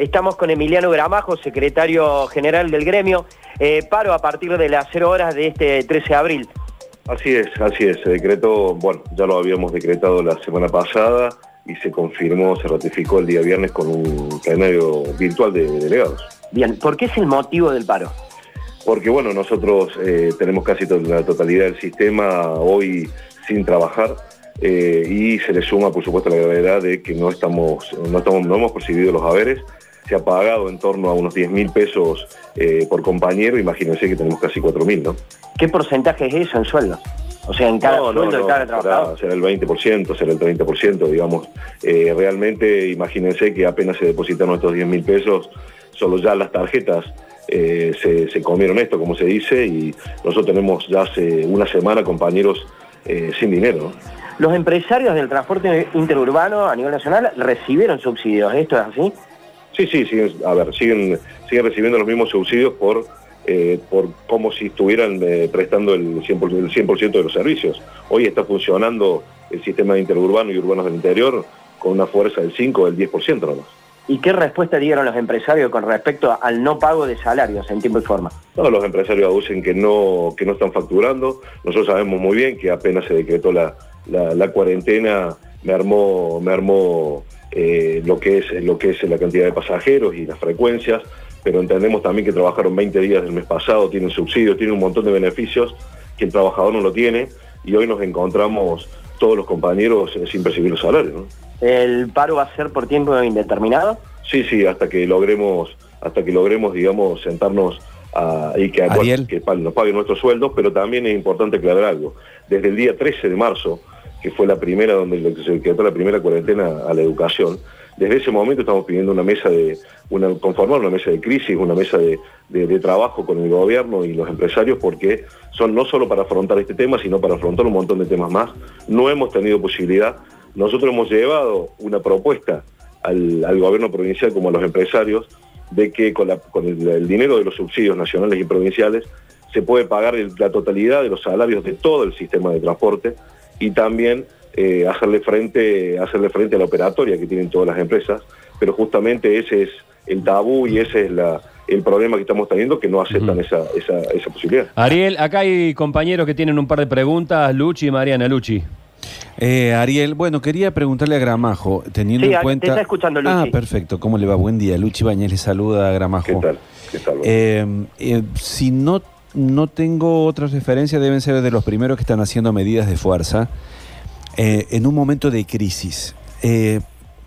Estamos con Emiliano Gramajo, secretario general del gremio. Eh, paro a partir de las 0 horas de este 13 de abril. Así es, así es. Se decretó, bueno, ya lo habíamos decretado la semana pasada y se confirmó, se ratificó el día viernes con un plenario virtual de delegados. Bien, ¿por qué es el motivo del paro? Porque bueno, nosotros eh, tenemos casi la totalidad del sistema hoy sin trabajar eh, y se le suma por supuesto la gravedad de que no estamos, no estamos, no hemos percibido los haberes. Se ha pagado en torno a unos 10 mil pesos eh, por compañero, imagínense que tenemos casi 4 mil, ¿no? ¿Qué porcentaje es eso en sueldo? O sea, en cada sueldo de cada trabajador. Será, el 20%, será el 30%, digamos. realmente, imagínense que apenas se depositan nuestros 10 mil pesos, solo ya las tarjetas eh, se, comieron esto, como se dice, y nosotros tenemos ya hace una semana compañeros eh, sin dinero. Los empresarios del transporte interurbano a nivel nacional recibieron subsidios, ¿esto es así? Sí, sí, siguen, a ver, siguen, siguen recibiendo los mismos subsidios por, eh, por como si estuvieran prestando el 100%, el 100 de los servicios. Hoy está funcionando el sistema interurbano y urbanos del interior con una fuerza del 5 o del 10% nomás. ¿Y qué respuesta dieron los empresarios con respecto al no pago de salarios en tiempo y forma? Todos los empresarios aducen que no, que no están facturando. Nosotros sabemos muy bien que apenas se decretó la, cuarentena, me armó, me armó eh, lo, que es, lo que es la cantidad de pasajeros y las frecuencias, pero entendemos también que trabajaron 20 días del mes pasado, tienen subsidios, tienen un montón de beneficios que el trabajador no lo tiene y hoy nos encontramos todos los compañeros eh, sin percibir los salarios. ¿El paro va a ser por tiempo indeterminado? Sí, sí, hasta que logremos, hasta que logremos, digamos, sentarnos a, y que, que nos paguen nuestros sueldos, pero también es importante aclarar algo. Desde el día 13 de marzo, que fue la primera donde se quedó la primera cuarentena a la educación, desde ese momento estamos pidiendo una mesa de, conformar una mesa de crisis, una mesa de, trabajo con el gobierno y los empresarios, porque son no solo para afrontar este tema, sino para afrontar un montón de temas más. No hemos tenido posibilidad nosotros hemos llevado una propuesta al, gobierno provincial como a los empresarios de que con, el, dinero de los subsidios nacionales y provinciales se puede pagar la totalidad de los salarios de todo el sistema de transporte y también eh, hacerle, frente, hacerle frente a la operatoria que tienen todas las empresas, pero justamente ese es el tabú y ese es el problema que estamos teniendo, que no aceptan esa, esa posibilidad. Ariel, acá hay compañeros que tienen un par de preguntas, Luchi y Mariana. Luchi. Eh, Ariel, bueno, quería preguntarle a Gramajo, teniendo en cuenta... Te está escuchando Luchi. Ah, perfecto. ¿Cómo le va? Buen día. Luchi Bañez le saluda a Gramajo. ¿Qué tal? ¿Qué tal? Eh, eh, si no, no tengo otras referencias, deben ser de los primeros que están haciendo medidas de fuerza en un momento de crisis.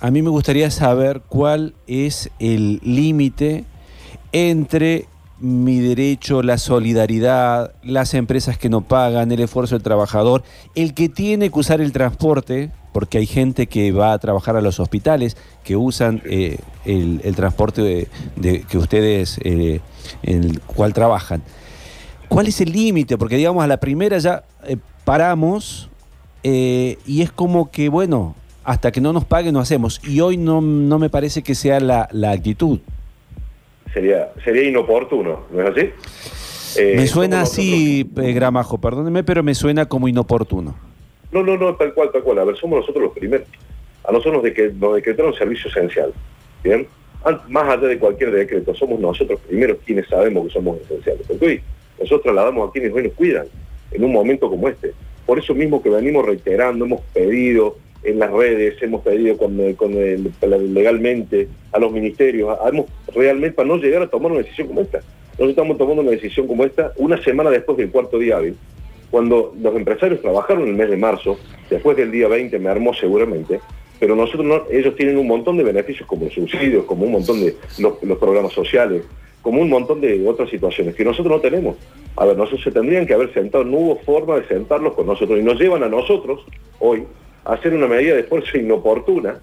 a mí me gustaría saber cuál es el límite entre mi derecho, la solidaridad, las empresas que no pagan, el esfuerzo del trabajador, el que tiene que usar el transporte, porque hay gente que va a trabajar a los hospitales, que usan eh, el, transporte de, que ustedes, eh, en el cual trabajan. ¿Cuál es el límite? Porque digamos, a la primera ya eh, paramos y es como que, bueno, hasta que no nos paguen no hacemos. Y hoy no, no me parece que sea la, la actitud sería, sería inoportuno, ¿no es así? Eh, me suena así, eh, Gramajo, perdóneme, pero me suena como inoportuno. No, no, no, tal cual, tal cual. A ver, somos nosotros los primeros. A nosotros nos decretaron servicio esencial. ¿Bien? Más allá de cualquier decreto, somos nosotros primeros quienes sabemos que somos esenciales. Porque hoy nosotros la damos a quienes hoy nos cuidan en un momento como este. Por eso mismo que venimos reiterando, hemos pedido, en las redes, hemos pedido con, legalmente a los ministerios, hemos realmente para no llegar a tomar una decisión como esta. Nosotros estamos tomando una decisión como esta una semana después del cuarto día hábil, cuando los empresarios trabajaron el mes de marzo, después del día 20 me armó seguramente, pero nosotros no, ellos tienen un montón de beneficios como subsidios, como un montón de los programas sociales, como un montón de otras situaciones que nosotros no tenemos. A ver, nosotros se tendrían que haber sentado, no hubo forma de sentarlos con nosotros y nos llevan a nosotros hoy hacer una medida de esfuerzo inoportuna,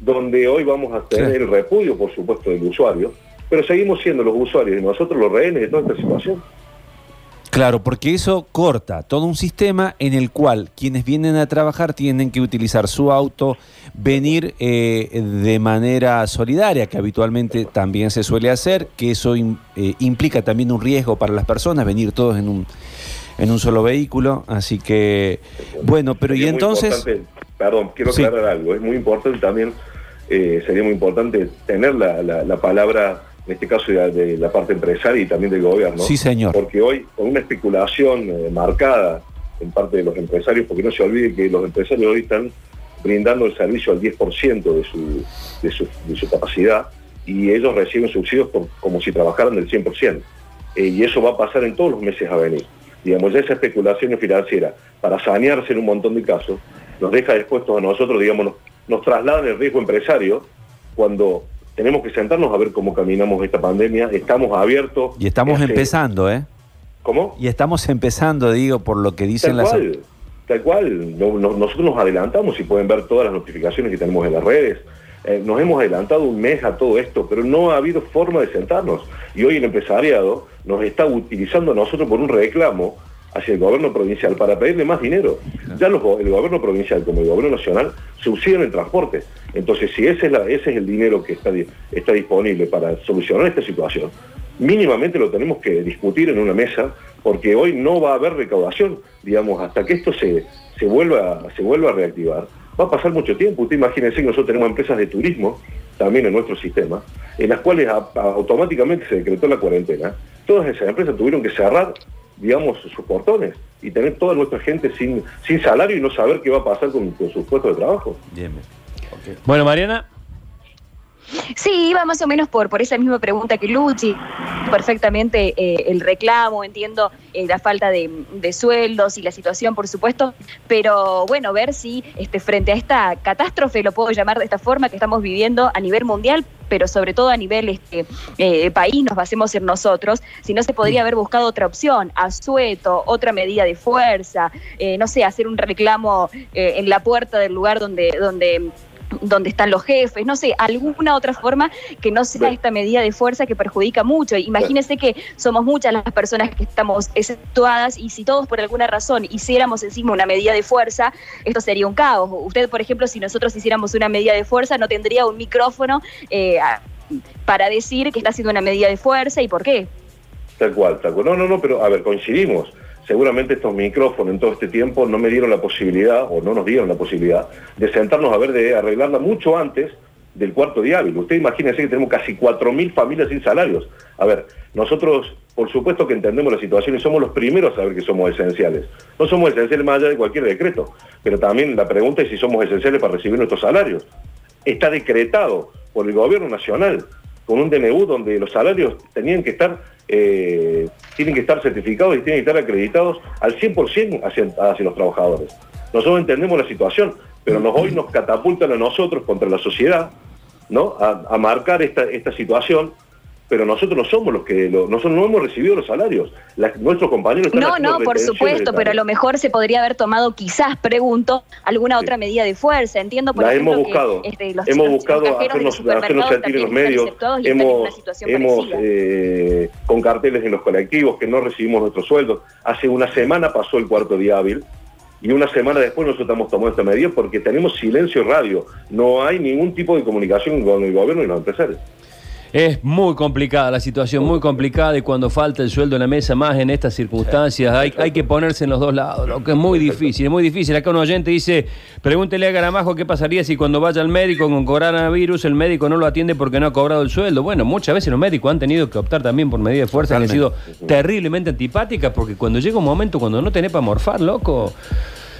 donde hoy vamos a tener el repudio, por supuesto, del usuario, pero seguimos siendo los usuarios y nosotros los rehenes de toda esta situación. Claro, porque eso corta todo un sistema en el cual quienes vienen a trabajar tienen que utilizar su auto, venir eh, de manera solidaria, que habitualmente también se suele hacer, que eso eh, implica también un riesgo para las personas, venir todos en un, en un solo vehículo. Así que, bueno, pero y entonces... Perdón, quiero aclarar algo. Es muy importante también eh, sería muy importante tener la, la- la palabra, en este caso de, de la parte empresaria y también del gobierno. Sí, señor. Porque hoy, con una especulación eh, marcada en parte de los empresarios, porque no se olvide que los empresarios hoy están brindando el servicio al 10% de su, de, su, de su capacidad y ellos reciben subsidios por- como si trabajaran del 100%. Eh, y eso va a pasar en todos los meses a venir. Digamos, ya esa especulación financiera, para sanearse en un montón de casos, nos deja expuestos a nosotros, digamos, nos, nos trasladan el riesgo empresario cuando tenemos que sentarnos a ver cómo caminamos esta pandemia, estamos abiertos. Y estamos Hace- empezando, ¿eh? ¿Cómo? Y estamos empezando, digo, por lo que dicen Tal las... cual, tal cual. No- no- nosotros nos adelantamos y pueden ver todas las notificaciones que tenemos en las redes. Eh, nos hemos adelantado un mes a todo esto, pero no ha habido forma de sentarnos. Y hoy el empresariado nos está utilizando a nosotros por un reclamo hacia el gobierno provincial para pedirle más dinero. Ya los el gobierno provincial como el gobierno nacional subsidian el transporte. Entonces, si ese es, la- ese es el dinero que está, di- está disponible para solucionar esta situación, mínimamente lo tenemos que discutir en una mesa, porque hoy no va a haber recaudación, digamos, hasta que esto se, se, vuelva, se vuelva a reactivar. Va a pasar mucho tiempo. Usted imagínense que nosotros tenemos empresas de turismo también en nuestro sistema, en las cuales a- a- automáticamente se decretó la cuarentena. Todas esas empresas tuvieron que cerrar, digamos, sus portones. Y tener toda nuestra gente sin, sin salario y no saber qué va a pasar con, con sus puestos de trabajo. Bien, Bueno, Mariana, Sí, iba más o menos por, por esa misma pregunta que Luchi. Perfectamente eh, el reclamo, entiendo eh, la falta de, de sueldos y la situación, por supuesto, pero bueno, ver si este, frente a esta catástrofe, lo puedo llamar de esta forma, que estamos viviendo a nivel mundial, pero sobre todo a nivel este, eh, país, nos basemos en nosotros, si no se podría haber buscado otra opción, asueto, otra medida de fuerza, eh, no sé, hacer un reclamo eh, en la puerta del lugar donde... donde donde están los jefes, no sé, alguna otra forma que no sea esta medida de fuerza que perjudica mucho. Imagínense que somos muchas las personas que estamos exceptuadas y si todos por alguna razón hiciéramos encima una medida de fuerza, esto sería un caos. Usted, por ejemplo, si nosotros hiciéramos una medida de fuerza, no tendría un micrófono eh, para decir que está haciendo una medida de fuerza y por qué. Tal cual, tal cual. No, no, no, pero a ver, coincidimos. Seguramente estos micrófonos en todo este tiempo no me dieron la posibilidad, o no nos dieron la posibilidad, de sentarnos a ver de arreglarla mucho antes del cuarto día hábil. Usted imagínense que tenemos casi 4.000 familias sin salarios. A ver, nosotros, por supuesto que entendemos la situación y somos los primeros a saber que somos esenciales. No somos esenciales más allá de cualquier decreto, pero también la pregunta es si somos esenciales para recibir nuestros salarios. Está decretado por el gobierno nacional con un DNU donde los salarios tenían que estar eh, tienen que estar certificados y tienen que estar acreditados al 100% hacia, hacia los trabajadores. Nosotros entendemos la situación, pero nos, hoy nos catapultan a nosotros contra la sociedad, ¿no? A, marcar esta situación, pero nosotros no somos los que, lo- nosotros no hemos recibido los salarios. La- nuestros compañeros están No, no, por supuesto, pero a lo mejor se podría haber tomado, quizás, pregunto, alguna Sí. otra medida de fuerza. Entiendo, por la ejemplo, hemos que, buscado, este, los, hemos los buscado hacernos, los hacernos sentir en los medios, hemos, hemos eh, con carteles en los colectivos que no recibimos nuestros sueldos. Hace una semana pasó el cuarto día hábil y una semana después nosotros estamos tomando esta medida porque tenemos silencio radio. No hay ningún tipo de comunicación con el gobierno y los empresarios. Es muy complicada la situación, muy complicada y cuando falta el sueldo en la mesa, más en estas circunstancias, hay, hay que ponerse en los dos lados, lo que es muy difícil, es muy difícil. Acá un oyente dice, pregúntele a Garamajo qué pasaría si cuando vaya al médico con coronavirus el médico no lo atiende porque no ha cobrado el sueldo. Bueno, muchas veces los médicos han tenido que optar también por medidas de fuerza que han sido terriblemente antipáticas porque cuando llega un momento cuando no tenés para morfar, loco.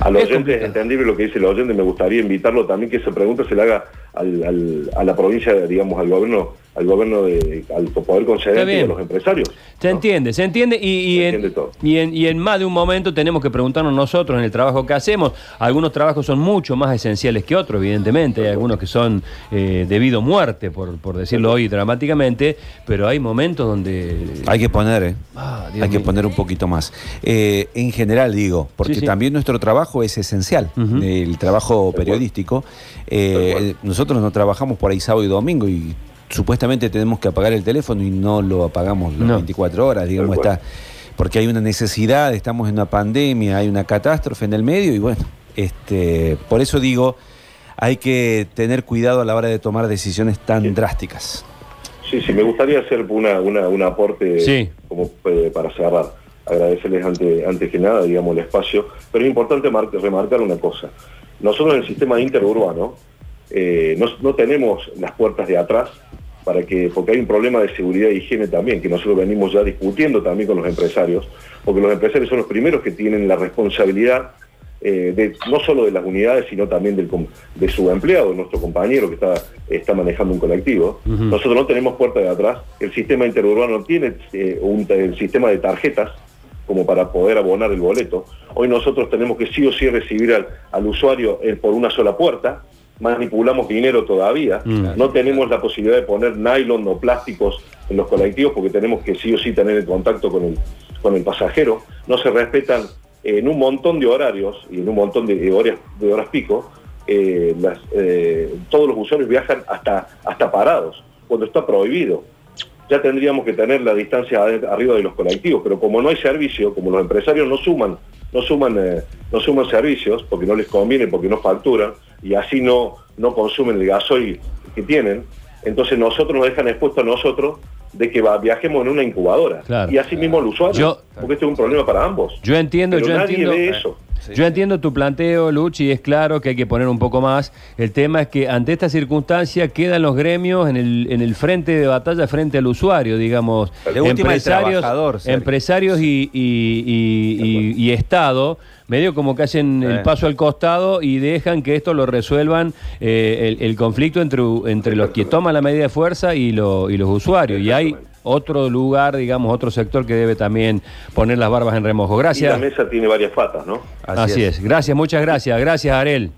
A los Es oyentes es entendible lo que dice el oyente, me gustaría invitarlo también que esa pregunta se le haga al- al- a la provincia, digamos, al gobierno, al gobierno de, al poder concedente y a los empresarios. Se ¿no? entiende, se entiende y, y Se en, entiende todo. y, en, y en más de un momento tenemos que preguntarnos nosotros en el trabajo que hacemos. Algunos trabajos son mucho más esenciales que otros, evidentemente. Hay algunos que son eh, debido a muerte, por, por decirlo hoy dramáticamente, pero hay momentos donde... Hay que poner, ¿eh? Ah, Hay que poner un poquito más. Eh, en general digo, porque Sí, sí. también nuestro trabajo es esencial, el trabajo periodístico. Eh, nosotros no trabajamos por ahí sábado y domingo y supuestamente tenemos que apagar el teléfono y no lo apagamos las No. 24 horas, digamos, está porque hay una necesidad, estamos en una pandemia, hay una catástrofe en el medio y bueno, este, por eso digo, hay que tener cuidado a la hora de tomar decisiones tan Sí. drásticas. Sí, sí, me gustaría hacer una, una- un aporte Sí. como eh, para cerrar. Agradecerles ante- antes que nada, digamos, el espacio. Pero es importante mar- remarcar una cosa. Nosotros en el sistema interurbano eh, no, no tenemos las puertas de atrás para que, porque hay un problema de seguridad e higiene también, que nosotros venimos ya discutiendo también con los empresarios, porque los empresarios son los primeros que tienen la responsabilidad eh, de, no solo de las unidades, sino también del, de su empleado, nuestro compañero que está, está manejando un colectivo. Nosotros no tenemos puerta de atrás, el sistema interurbano no tiene eh, un el sistema de tarjetas como para poder abonar el boleto. Hoy nosotros tenemos que sí o sí recibir al, al usuario eh, por una sola puerta, manipulamos dinero todavía, Mm. no tenemos la posibilidad de poner nylon o plásticos en los colectivos porque tenemos que sí o sí tener el contacto con el, con el pasajero, no se respetan en un montón de horarios y en un montón de, horas, de horas pico, eh, las, eh, todos los usuarios viajan hasta, hasta parados, cuando está prohibido. Ya tendríamos que tener la distancia arriba de los colectivos, pero como no hay servicio, como los empresarios no suman, no suman, eh, no suman servicios porque no les conviene, porque no facturan y así no, no consumen el gasoil que tienen, entonces nosotros nos dejan expuestos a nosotros de que viajemos en una incubadora. Claro. Y así mismo el usuario, Yo- porque este es un problema para ambos. Yo entiendo, Pero yo nadie entiendo. ve eso. Sí. Yo entiendo tu planteo, Luchi, y es claro que hay que poner un poco más. El tema es que ante esta circunstancia quedan los gremios en el, en el frente de batalla frente al usuario, digamos. De el Sergio. empresarios y, y- y- y- y Estado, medio como que hacen el paso al costado y dejan que esto lo resuelvan eh, el, el conflicto entre, entre los que toman la medida de fuerza y, lo- y los usuarios. Y hay. Otro lugar, digamos, otro sector que debe también poner las barbas en remojo. Y la Gracias. mesa tiene varias patas, ¿no? Así, es. Gracias, muchas gracias. Gracias, Arel.